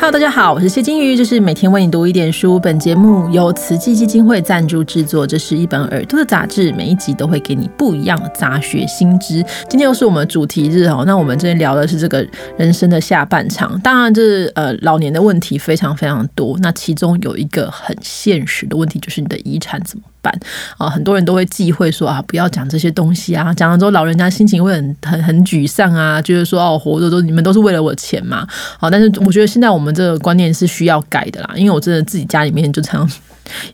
Hello，大家好，我是谢金鱼，这是每天为你读一点书。本节目由慈济基金会赞助制作，这是一本耳朵的杂志，每一集都会给你不一样的杂学新知。今天又是我们主题日哦，那我们这边聊的是这个人生的下半场。当然，这呃老年的问题非常非常多，那其中有一个很现实的问题，就是你的遗产怎么办啊？很多人都会忌讳说啊，不要讲这些东西啊，讲了之后老人家心情会很很很沮丧啊，就是说哦，活着都你们都是为了我钱嘛。好，但是我觉得现在我们这个观念是需要改的啦，因为我真的自己家里面就常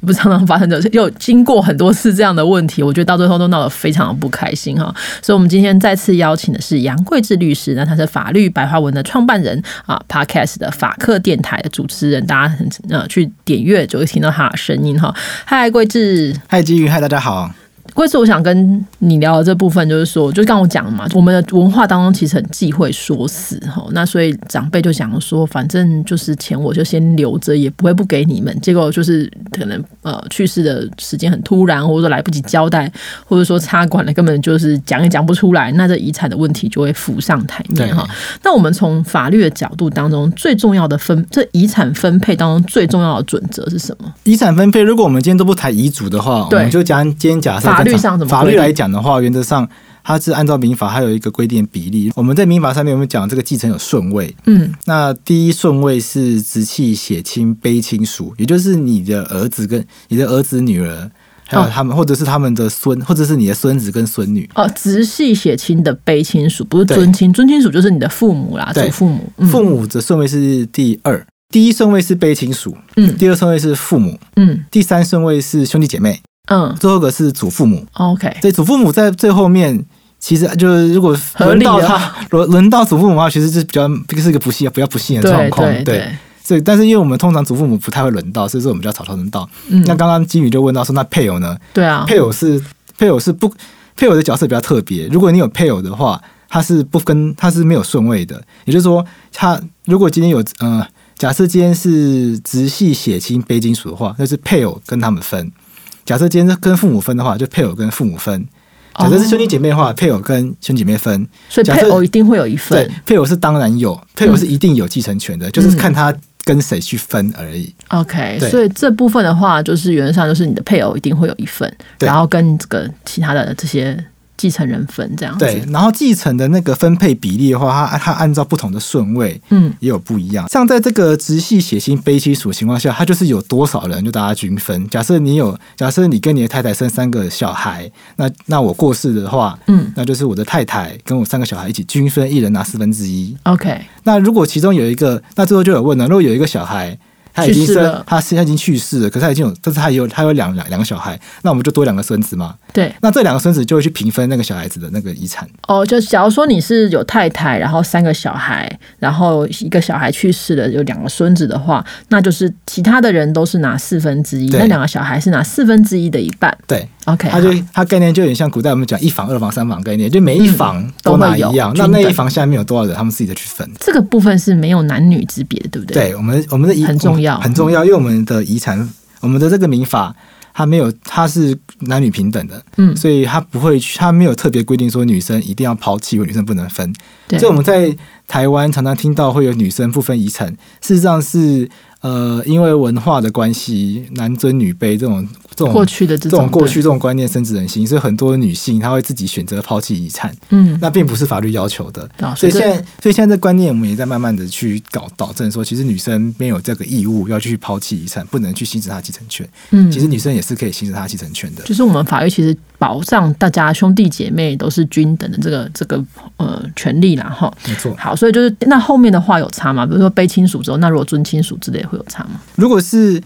也不常常发生的，又经过很多次这样的问题，我觉得到最后都闹得非常的不开心哈。所以，我们今天再次邀请的是杨贵志律师，那他是法律白话文的创办人啊，Podcast 的法客电台的主持人，大家很呃去点阅就会听到他的声音哈。嗨，贵志，嗨，金鱼，嗨，大家好。贵是，我想跟你聊的这部分，就是说，就刚我讲嘛，我们的文化当中其实很忌讳说死哈，那所以长辈就想说，反正就是钱我就先留着，也不会不给你们。结果就是可能呃去世的时间很突然，或者说来不及交代，或者说插管了，根本就是讲也讲不出来，那这遗产的问题就会浮上台面哈。那我们从法律的角度当中，最重要的分这遗产分配当中最重要的准则是什么？遗产分配，如果我们今天都不谈遗嘱的话，我们就讲今天假设。法律上怎么？法律来讲的话，原则上它是按照民法，还有一个规定比例。我们在民法上面，我们讲这个继承有顺位。嗯，那第一顺位是直系血亲卑亲属，也就是你的儿子跟你的儿子女儿，还有他们，或者是他们的孙，或者是你的孙子跟孙女。哦，直系血亲的卑亲属不是尊亲，尊亲属就是你的父母啦，祖父母。父母的顺位是第二，第一顺位是卑亲属，嗯，第二顺位是父母，嗯，第三顺位是兄弟姐妹。嗯，最后一个是祖父母，OK，所以祖父母在最后面，其实就是如果轮到他轮轮到祖父母的话，其实是比较这是一个不幸、比较不幸的状况，对。所以，但是因为我们通常祖父母不太会轮到，所以说我们叫草草轮到。那刚刚金宇就问到说，那配偶呢？对啊，配偶是配偶是不配偶的角色比较特别。如果你有配偶的话，他是不跟他是没有顺位的，也就是说，他如果今天有呃，假设今天是直系血亲卑金属的话，那是配偶跟他们分。假设今天是跟父母分的话，就配偶跟父母分；假设是兄弟姐妹的话，配偶跟兄弟姐妹分。所以配偶一定会有一份。对，配偶是当然有，配偶是一定有继承权的，就是看他跟谁去分而已。OK，所以这部分的话，就是原则上就是你的配偶一定会有一份，然后跟这个其他的这些。继承人分这样对，然后继承的那个分配比例的话，它它按照不同的顺位，嗯，也有不一样。像在这个直系血亲卑亲属情况下，它就是有多少人就大家均分。假设你有，假设你跟你的太太生三个小孩，那那我过世的话，嗯，那就是我的太太跟我三个小孩一起均分，一人拿四分之一。OK，那如果其中有一个，那最后就有问了，如果有一个小孩。他已经生，他现在已经去世了，可是他已经有，但是他有他有两两两个小孩，那我们就多两个孙子嘛。对，那这两个孙子就会去平分那个小孩子的那个遗产。哦，就假如说你是有太太，然后三个小孩，然后一个小孩去世了，有两个孙子的话，那就是其他的人都是拿四分之一，那两个小孩是拿四分之一的一半。对。OK，它就它概念就有点像古代我们讲一房、二房、三房概念，就每一房都拿一样。那那一房下面有多少人，他们自己的去分。这个部分是没有男女之别的，对不对？对，我们我们的遗很重要，很重要，因为我们的遗产，我们的这个民法，它没有，它是男女平等的，嗯，所以它不会，它没有特别规定说女生一定要抛弃，或女生不能分。所以我们在台湾常常听到会有女生不分遗产，事实上是。呃，因为文化的关系，男尊女卑这种这种过去的这种过去这种观念深植人心，所以很多女性她会自己选择抛弃遗产。嗯，那并不是法律要求的。所以现在，所以现在这观念我们也在慢慢的去搞导正，说其实女生没有这个义务要去抛弃遗产，不能去行使她继承权。嗯，其实女生也是可以行使她继承权的。就是我们法律其实保障大家兄弟姐妹都是均等的这个这个呃权利啦，哈。没错。好，所以就是那后面的话有差吗？比如说卑亲属之后，那如果尊亲属之类。会有差吗？如果是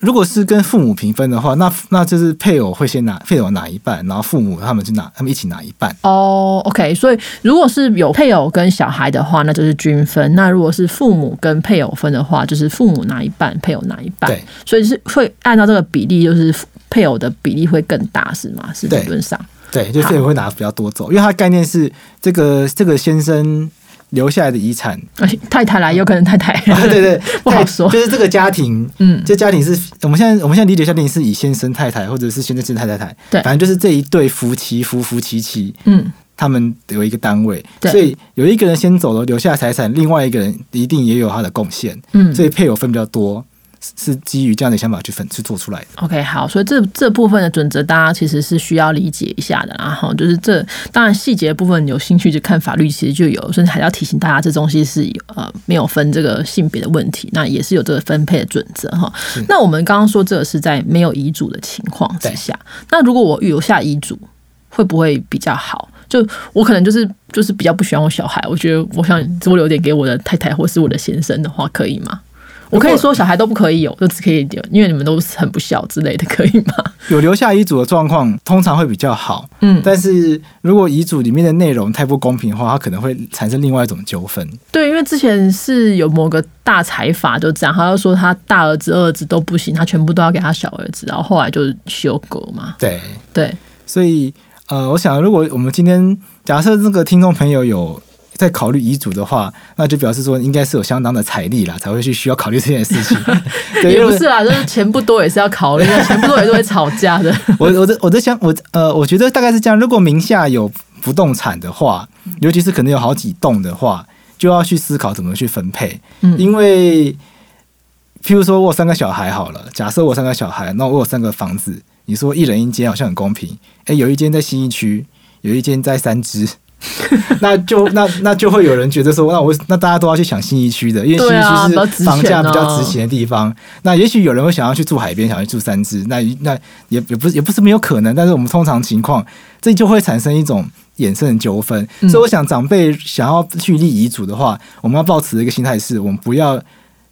如果是跟父母平分的话，那那就是配偶会先拿配偶拿一半，然后父母他们就拿他们一起拿一半。哦，OK，所以如果是有配偶跟小孩的话，那就是均分；那如果是父母跟配偶分的话，就是父母拿一半，配偶拿一半。对，所以是会按照这个比例，就是配偶的比例会更大，是吗？是理论上，对，就配偶会拿比较多走，因为它概念是这个这个先生。留下来的遗产，太太来，有可能太太。对 对，不好说。就是这个家庭，嗯，这家庭是我们现在我们现在理解家庭是以先生太太或者是先生先太太太，对，反正就是这一对夫妻夫夫妻妻，嗯。他们有一个单位，对所以有一个人先走了，留下财产，另外一个人一定也有他的贡献，嗯所以配偶分比较多，是是基于这样的想法去分去做出来的。OK，好，所以这这部分的准则，大家其实是需要理解一下的啦。然后就是这，当然细节部分有兴趣就看法律，其实就有，甚至还要提醒大家，这东西是呃没有分这个性别的问题，那也是有这个分配的准则哈。那我们刚刚说这个是在没有遗嘱的情况之下，那如果我留下遗嘱，会不会比较好？就我可能就是就是比较不喜欢我小孩，我觉得我想多留点给我的太太或是我的先生的话，可以吗？我可以说小孩都不可以有，就只可以有，因为你们都很不孝之类的，可以吗？有留下遗嘱的状况，通常会比较好。嗯，但是如果遗嘱里面的内容太不公平的话，它可能会产生另外一种纠纷。对，因为之前是有某个大财阀就这样，他就说他大儿子、二儿子都不行，他全部都要给他小儿子，然后后来就修改嘛。对，对，所以呃，我想如果我们今天假设这个听众朋友有在考虑遗嘱的话，那就表示说应该是有相当的财力啦，才会去需要考虑这件事情。对，也不是啦，就是钱不多也是要考虑的，钱不多也是会吵架的。我我的我在想我呃，我觉得大概是这样。如果名下有不动产的话，尤其是可能有好几栋的话，就要去思考怎么去分配。嗯因为譬如说我有三个小孩好了，假设我三个小孩，那我有三个房子，你说一人一间好像很公平。诶，有一间在新一区，有一间在三支。那就那那就会有人觉得说，那我那大家都要去抢新一区的，因为新一区是房价比较值钱的地方。那也许有人会想要去住海边，想要去住三芝，那那也也不是也不是没有可能，但是我们通常情况，这就会产生一种衍生的纠纷。嗯所以我想长辈想要去立遗嘱的话，我们要抱持的一个心态是，我们不要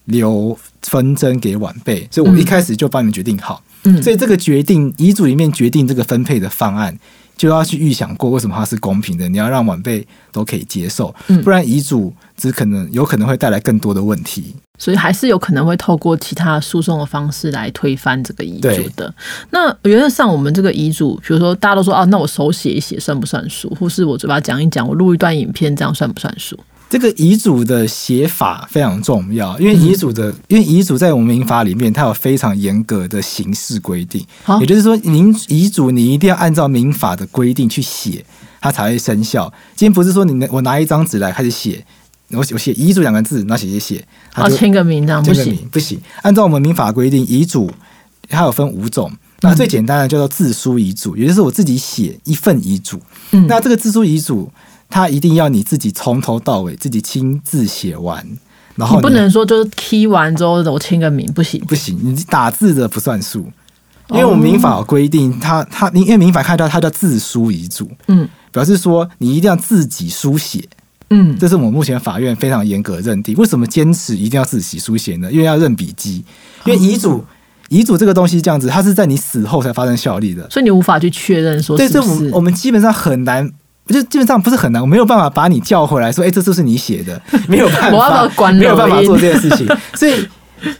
留纷争给晚辈，所以我一开始就帮你们决定好。嗯，所以这个决定遗嘱里面决定这个分配的方案，就要去预想过为什么它是公平的，你要让晚辈都可以接受，嗯不然遗嘱只可能有可能会带来更多的问题。所以还是有可能会透过其他诉讼的方式来推翻这个遗嘱的。那原则上，我们这个遗嘱，比如说大家都说啊，那我手写一写算不算数？或是我嘴巴讲一讲，我录一段影片，这样算不算数？这个遗嘱的写法非常重要，因为遗嘱的，因为遗嘱在我们民法里面，它有非常严格的形式规定，好也就是说，您遗嘱你一定要按照民法的规定去写，它才会生效。今天不是说你我拿一张纸来开始写，我我写遗嘱两个字，然后写写写，它然后就签个名，这样不行。名不行。按照我们民法规定，遗嘱它有分五种。那最简单的叫做自书遗嘱，也就是我自己写一份遗嘱。嗯那这个自书遗嘱，它一定要你自己从头到尾自己亲自写完，然后你不能说就是 key 完之后我签个名，不行。不行，你打字的不算数，因为我们民法有规定，它它因为民法看到它叫自书遗嘱，嗯表示说你一定要自己书写，嗯，这是我们目前法院非常严格的认定。为什么坚持一定要自己书写呢？因为要认笔记，因为遗嘱。遗嘱这个东西这样子，它是在你死后才发生效力的。所以你无法去确认说对，是我们我们基本上很难，就基本上不是很难，我没有办法把你叫回来说，哎、这就是你写的，没有办我要把法它，关没有办法做这件事情。所以，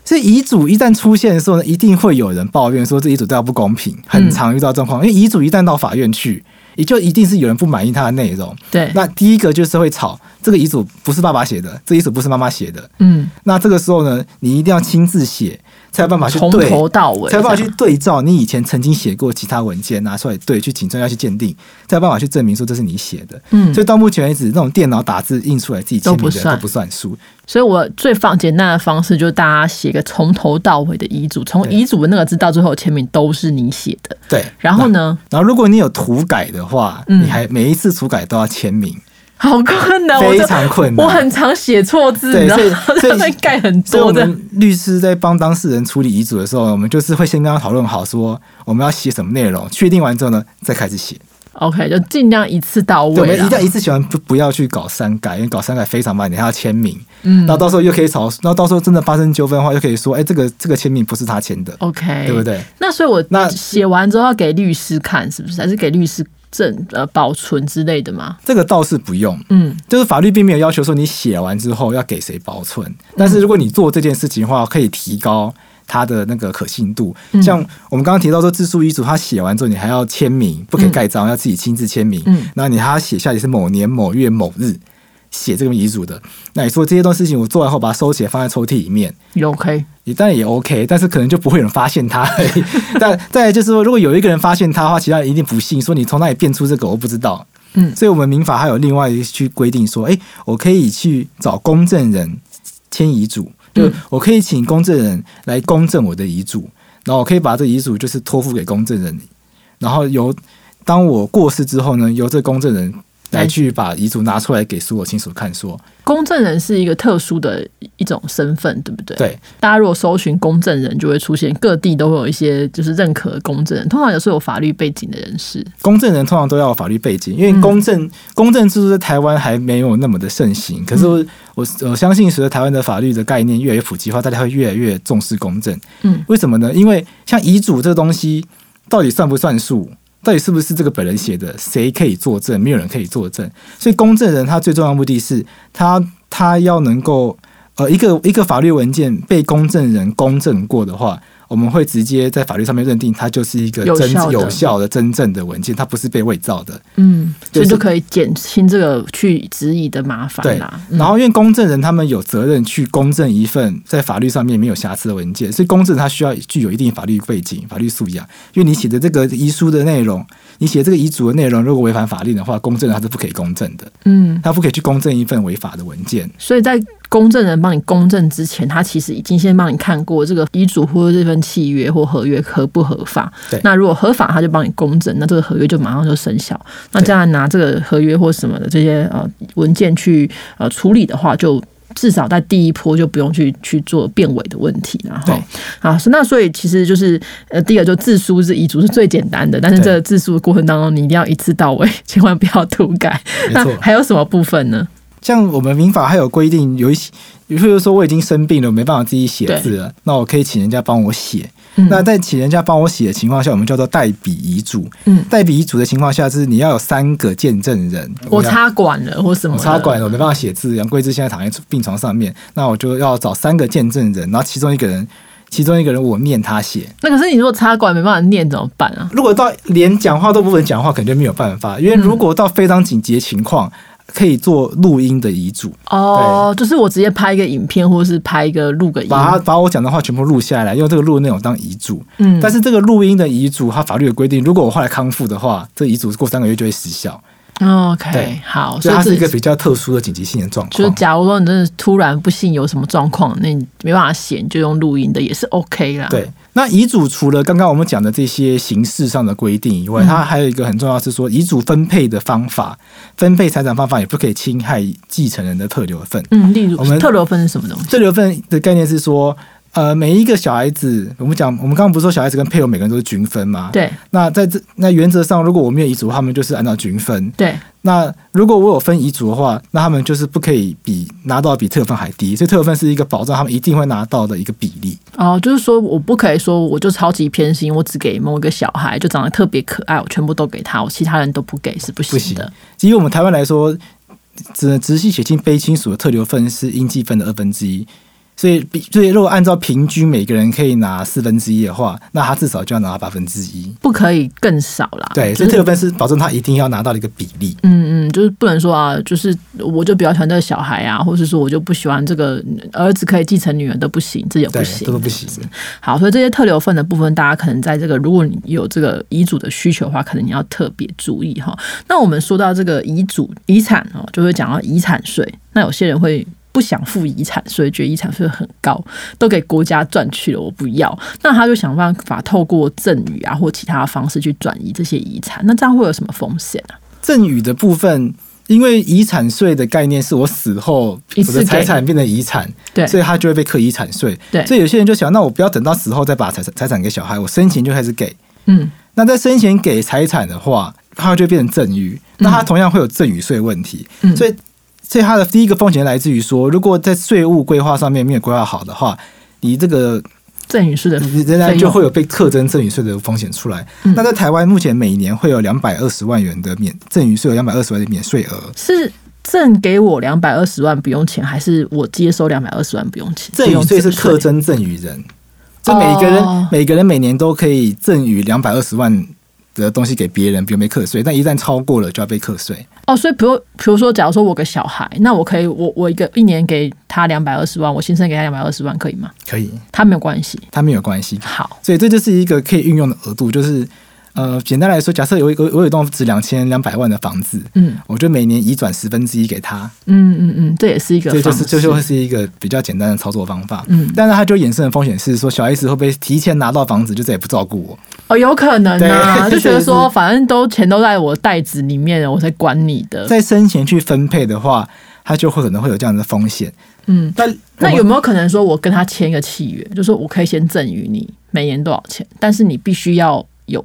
所以遗嘱一旦出现的时候呢，一定会有人抱怨说这遗嘱对他不公平，很常遇到状况。因为遗嘱一旦到法院去，也就一定是有人不满意它的内容。对，那第一个就是会吵，这个遗嘱不是爸爸写的，这遗嘱不是妈妈写的。嗯，那这个时候呢，你一定要亲自写，才有办法去从对，头到尾才有办法去对照你以前曾经写过其他文件拿出来对，去请专家去鉴定，才有办法去证明说这是你写的。嗯。所以到目前为止，那种电脑打字印出来自己签名的都不算。都不算数。所以我最放简单的方式就是大家写个从头到尾的遗嘱，从对。遗嘱的那个字到最后签名都是你写的。对，然后呢，然后如果你有涂改的话，嗯。你还每一次涂改都要签名，好困难，非常困难。我很常写错字，你知道对所以吗？所以 盖很多的。们律师在帮当事人处理遗嘱的时候，我们就是会先跟他讨论好，说我们要写什么内容，确定完之后呢，再开始写。OK，就尽量一次到位，我们一定要一次写完，不不要去搞删改，因为搞删改非常慢，你还要签名，嗯然后到时候又可以吵，然后到时候真的发生纠纷的话，又可以说，哎，这个这个签名不是他签的，OK，对不？对？那所以我那写完之后要给律师看，是不是？还是给律师证呃保存之类的吗？这个倒是不用，嗯，就是法律并没有要求说你写完之后要给谁保存，但是如果你做这件事情的话，可以提高它的那个可信度。嗯。像我们刚刚提到说，自述遗嘱，他写完之后你还要签名，不可以盖章，要自己亲自签名。嗯。然后你还要写下你是某年某月某日写这个遗嘱的。那你说这些东西情，我做完后把它收起来放在抽屉里面。也 OK。也当然也 OK，但是可能就不会有人发现它而已。但再来就是说，如果有一个人发现它的话，其他人一定不信，说你从哪里变出这个，我不知道。嗯所以我们民法还有另外一去规定说，哎、我可以去找公证人签遗嘱，就嗯我可以请公证人来公证我的遗嘱，然后我可以把这个遗嘱就是托付给公证人，然后由当我过世之后呢，由这公证人来去把遗嘱拿出来给所有亲属看说，公证人是一个特殊的一种身份，对不对？。对大家如果搜寻公证人，就会出现各地都会有一些就是认可的公证人，通常也是有法律背景的人士。公证人通常都要有法律背景，因为公证、公证制度在台湾还没有那么的盛行。可是我、我我相信，随着台湾的法律的概念越来越普及化，大家会越来越重视公证。嗯，为什么呢？因为像遗嘱这个东西，到底算不算数？到底是不是这个本人写的？谁可以作证？没有人可以作证。所以公证人他最重要的目的是他他要能够呃一个一个法律文件被公证人公证过的话，我们会直接在法律上面认定它就是一个真有效的有效的真正的文件，它不是被伪造的。嗯，所以就可以减轻这个去质疑的麻烦对啦。嗯然后因为公证人他们有责任去公证一份在法律上面没有瑕疵的文件，所以公证他需要具有一定法律背景、法律素养。因为你写的这个遗书的内容，你写这个遗嘱的内容，如果违反法律的话，公证人他是不可以公证的，嗯，他不可以去公证一份违法的文件。所以在公证人帮你公证之前，他其实已经先帮你看过这个遗嘱或者这份契约或合约合不合法。对那如果合法，他就帮你公证，那这个合约就马上就生效。那这样拿这个合约或什么的这些呃文件去呃处理的话，就。至少在第一波就不用去去做变伪的问题了哈对。好，那所以其实就是呃，第一个就自书是遗嘱是最简单的，但是这个自书的过程当中，你一定要一次到位，千万不要涂改。那还有什么部分呢？像我们民法还有规定，有一些，比如说我已经生病了，我没办法自己写字了，那我可以请人家帮我写。嗯那在请人家帮我写的情况下，我们叫做代笔遗嘱。嗯代笔遗嘱的情况下，是你要有三个见证人。我插管了或什么？我插管了，我没办法写字。杨贵枝现在躺在病床上面，那我就要找三个见证人，然后其中一个人，其中一个人我念他写。那可是你如果插管没办法念怎么办啊？如果到连讲话都不能讲话，肯定没有办法。因为如果到非常紧急的情况，可以做录音的遗嘱，哦，就是我直接拍一个影片，或者是拍一个录个音。把他把我讲的话全部录下来，用这个录的内容当遗嘱。嗯，但是这个录音的遗嘱，它法律有规定，如果我后来康复的话，这遗嘱过三个月就会失效。OK 好，所以它是一这个比较特殊的紧急性的状况就是。假如说你真的突然不幸有什么状况，那你没办法写，你就用录音的也是 OK 啦。对，那遗嘱除了刚刚我们讲的这些形式上的规定以外，嗯它还有一个很重要是说，遗嘱分配的方法、分配财产方法也不可以侵害继承人的特留份。嗯，例如我们特留份是什么东西？特留份的概念是说，呃，每一个小孩子，我们讲，我们刚刚不是说小孩子跟配偶每个人都是均分吗？。对那在这那原则上，如果我没有遗嘱，他们就是按照均分。对，那如果我有分遗嘱的话，那他们就是不可以比拿到比特留份还低，所以特留份是一个保障他们一定会拿到的一个比例。哦，就是说我不可以说我就超级偏心，我只给某一个小孩，就长得特别可爱，我全部都给他，我其他人都不给是不不行行的。基于我们台湾来说，只直系血亲非亲属的特留份是应继分的二分之一，所以比所以如果按照平均每个人可以拿四分之一的话，那他至少就要拿八分之一。不可以更少啦。对，就是所以特留分是保证他一定要拿到的一个比例。嗯嗯，就是不能说啊，就是我就比较喜欢这个小孩啊，或是说我就不喜欢这个儿子可以继承女儿都不行，这也不，行，这都不行。好，所以这些特留份的部分，大家可能在这个如果你有这个遗嘱的需求的话，可能你要特别注意哈。那我们说到这个遗嘱遗产哦，就会讲到遗产税。那有些人会。不想付遗产税，觉得遗产税很高，都给国家赚去了，我不要。那他就想办法透过赠与啊或其他的方式去转移这些遗产。那这样会有什么风险啊？赠与的部分，因为遗产税的概念是我死后我的财产变成遗产，对所以他就会被课遗产税。对所以有些人就想，那我不要等到死后再把财产财产给小孩，我生前就开始给。嗯，那在生前给财产的话，他就会变成赠与，那他同样会有赠与税问题。嗯所以，所以它的第一个风险来自于说，如果在税务规划上面没有规划好的话，你这个赠与税的你仍然就会有被特征赠与税的风险出来。嗯那在台湾目前每年会有两百二十万元的免赠与税，有两百二十万的免税额。是赠给我两百二十万不用钱，还是我接收两百二十万不用钱？赠与税是不用课征赠与人，就每个人、哦每个人每年都可以赠与两百二十万的东西给别人，比如被课税。但一旦超过了，就要被课税。哦，所以比如比如说，假如说我个小孩，那我可以我我一个一年给他两百二十万，我先生给他两百二十万，可以吗？可以，他没有关系。他没有关系。好，所以这就是一个可以运用的额度，就是呃，简单来说，假设有一个我有一栋值两千两百万的房子，嗯我就每年移转十分之一给他，嗯嗯嗯，这也是一个这就是这就会是一个比较简单的操作方法。嗯但是它就衍生的风险是说，小 S 会不会提前拿到房子就再也不照顾我？哦，有可能啊，对 就觉得说反正都钱都在我袋子里面，我才管你的。在生前去分配的话，它就会可能会有这样的风险。嗯，但那有没有可能说我跟他签一个契约，就说我可以先赠予你每年多少钱，但是你必须要有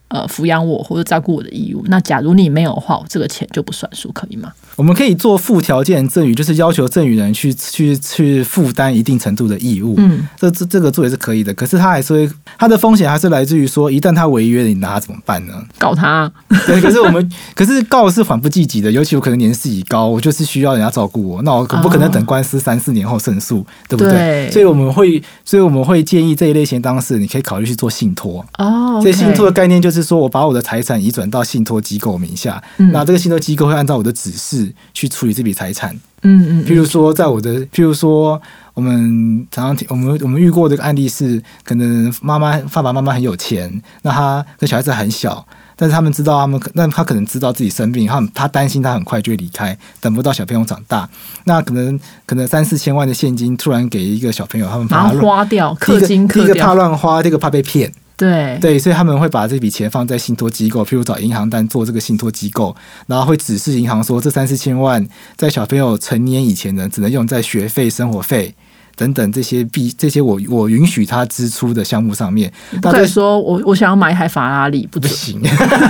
呃抚养我或者照顾我的义务。那假如你没有的话，我这个钱就不算数，可以吗？我们可以做附条件赠与，就是要求赠与人去去去负担一定程度的义务。嗯，这这这个做也是可以的，可是他还是会，他的风险还是来自于说，一旦他违约了，你拿他怎么办呢？告他。对，可是我们可是告是缓不济急的，尤其我可能年事已高，我就是需要人家照顾我，那我可不可能等官司三四年后胜诉，对不对？对所以我们会，所以我们会建议这一类型当事人，你可以考虑去做信托。哦，所以信托的概念就是说我把我的财产移转到信托机构名下，嗯那这个信托机构会按照我的指示去处理这笔财产。嗯嗯，譬如说，在我的，譬如说，我们常常听我们我们遇过的案例是，可能妈妈爸爸妈妈很有钱，那他跟小孩子很小，但是他们知道他们可，那他可能知道自己生病，他很他担心他很快就会离开，等不到小朋友长大，那可能可能三四千万的现金突然给一个小朋友，他们马上怕他乱花掉，第一个氪金第一个怕，乱花，第二个怕被骗。对对，所以他们会把这笔钱放在信托机构，譬如找银行单做这个信托机构，然后会指示银行说，这三四千万在小朋友成年以前呢，只能用在学费、生活费等等这些必这些我我允许他支出的项目上面。不可以那这说我我想要买一台法拉利，不准。不行，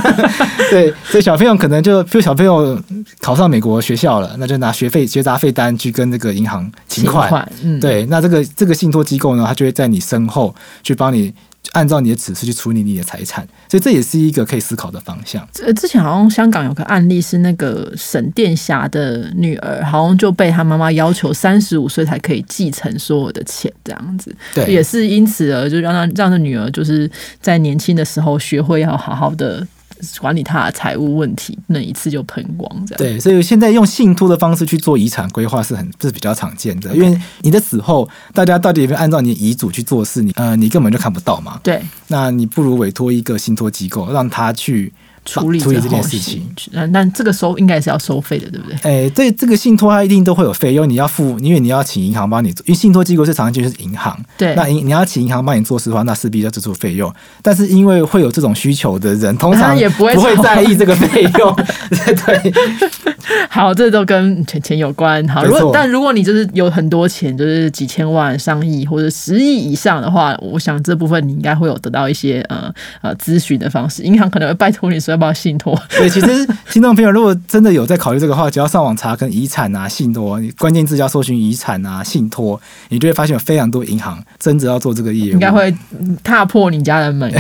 对，所以小朋友可能就，比如小朋友考上美国学校了，那就拿学费、学杂费单去跟这个银行请款。款，嗯，对，那这个这个信托机构呢，他就会在你身后去帮你按照你的指示去处理你的财产，所以这也是一个可以思考的方向。呃，之前好像香港有个案例是那个沈殿霞的女儿，好像就被她妈妈要求三十五岁才可以继承所有的钱，这样子，对，也是因此而就让她让她女儿就是在年轻的时候学会要好好的管理他的财务问题，不能一次就喷光这样。对，所以现在用信托的方式去做遗产规划是很是比较常见的，因为你的死后，大家到底有没有按照你的遗嘱去做事，你呃你根本就看不到嘛。对，那你不如委托一个信托机构，让他去处理处理这件事情。那那这个收应该是要收费的，对不对？哎，这这个信托它一定都会有费用，你要付，因为你要请银行帮你做，因为信托机构最常见就是银行，对，那银你要请银行帮你做事的话，那势必要支出费用。但是因为会有这种需求的人，通常也不会吵在意这个费用，对对好，这都跟钱钱有关。好，如果但如果你就是有很多钱，就是几千万、上亿或者十亿以上的话，我想这部分你应该会有得到一些呃呃咨询的方式。银行可能会拜托你说要不要信托。对。其实听众朋友如果真的有在考虑这个话，只要上网查跟遗产啊、信托，你关键字要搜寻遗产啊、信托，你就会发现有非常多银行真的要做这个业务，应该会嗯踏破你家的门。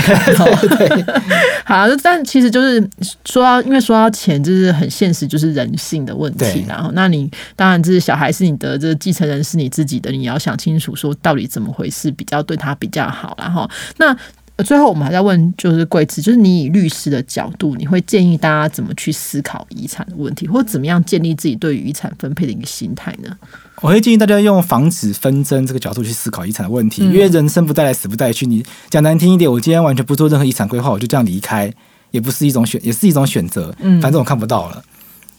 好，但其实就是说到，因为说到钱，就是很现实，就是人性的问题。然后，那你当然就是小孩是你的，这继承人是你自己的，你要想清楚说到底怎么回事，比较对他比较好。然后，那呃最后我们还在问，就是贵子，就是你以律师的角度，你会建议大家怎么去思考遗产的问题，或者怎么样建立自己对于遗产分配的一个心态呢？我会建议大家用防止纷争这个角度去思考遗产的问题，嗯因为人生不带来，死不带去。你讲难听一点，我今天完全不做任何遗产规划，我就这样离开，也不是一种选，也是一种选择。嗯反正我看不到了。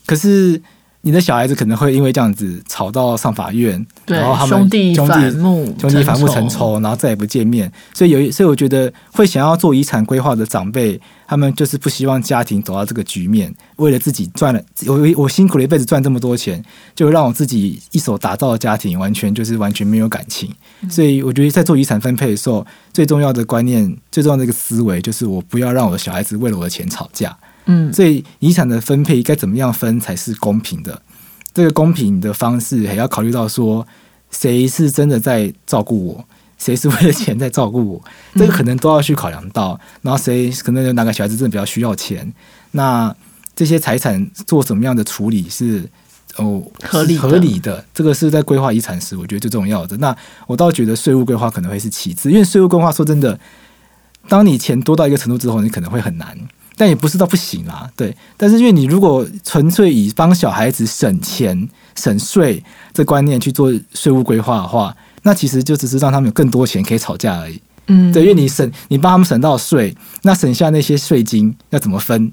可是你的小孩子可能会因为这样子吵到上法院，然后他，们兄弟兄反目，兄弟反目成仇，然后再也不见面。所以有一，所以我觉得会想要做遗产规划的长辈，他们就是不希望家庭走到这个局面，为了自己赚了，我我辛苦了一辈子赚这么多钱，就让我自己一手打造的家庭，完全就是完全没有感情。所以我觉得在做遗产分配的时候，最重要的观念、最重要的一个思维，就是我不要让我的小孩子为了我的钱吵架。嗯，所以遗产的分配该怎么样分才是公平的？这个公平的方式还要考虑到说，谁是真的在照顾我，谁是为了钱在照顾我，这个可能都要去考量到。然后谁可能有哪个小孩子真的比较需要钱，那这些财产做什么样的处理是哦合理合理的？这个是在规划遗产时，我觉得最重要的。那我倒觉得税务规划可能会是其次，因为税务规划说真的，当你钱多到一个程度之后，你可能会很难。但也不是到不行啦，对。但是因为你如果纯粹以帮小孩子省钱、省税这观念去做税务规划的话，那其实就只是让他们有更多钱可以吵架而已。嗯，对，因为你省你帮他们省到税，那省下那些税金要怎么分？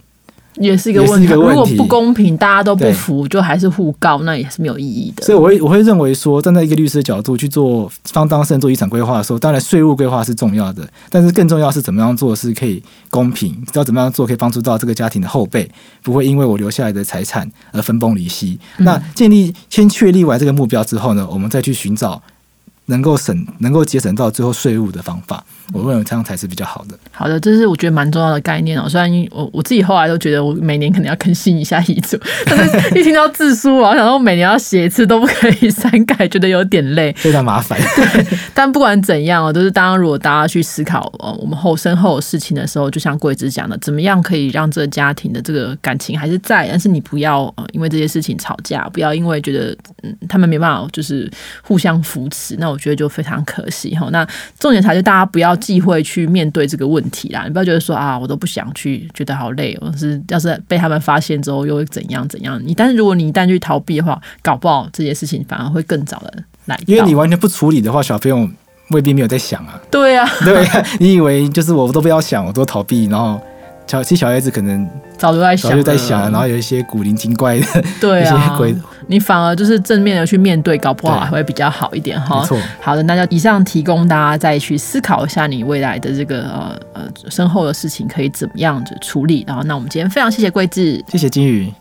也是一个问题。如果不公平，大家都不服，就还是互告，那也是没有意义的。所以我会我会认为说，站在一个律师的角度去做帮当事人做遗产规划的时候，当然税务规划是重要的，但是更重要是怎么样做是可以公平，知道怎么样做可以帮助到这个家庭的后辈，不会因为我留下来的财产而分崩离析。嗯那建立先确立完这个目标之后呢，我们再去寻找能够省能够节省到最后税务的方法，我认为这样才是比较好的。好的，这是我觉得蛮重要的概念哦。虽然我我自己后来都觉得我每年可能要更新一下遗嘱，但是一听到自书我，想说每年要写一次都不可以删改，觉得有点累。非常麻烦，但不管怎样哦，都是当如果大家去思考呃我们后身后的事情的时候，就像桂枝讲的，怎么样可以让这个家庭的这个感情还是在，但是你不要呃因为这些事情吵架，不要因为觉得嗯他们没办法就是互相扶持，那我觉得就非常可惜哈。那重点才是大家不要忌讳去面对这个问题啦，你不要觉得说啊我都不想去，觉得好累我，是要是被他们发现之后又会怎样怎样？你但是如果你一旦去逃避的话，搞不好这些事情反而会更早的来，因为你完全不处理的话，小朋友未必没有在想啊。对啊。对，你以为就是我都不要想，我都逃避，然后小其实小孩子可能早就在想，早就在想，然后有一些古灵精怪的 一些对啊鬼，，你反而就是正面的去面对，搞不好对还会比较好一点哈没。错。好的，那就以上提供大家再去思考一下你未来的这个呃呃身后的事情可以怎么样子处理。然后，那我们今天非常谢谢桂智。谢谢金宇。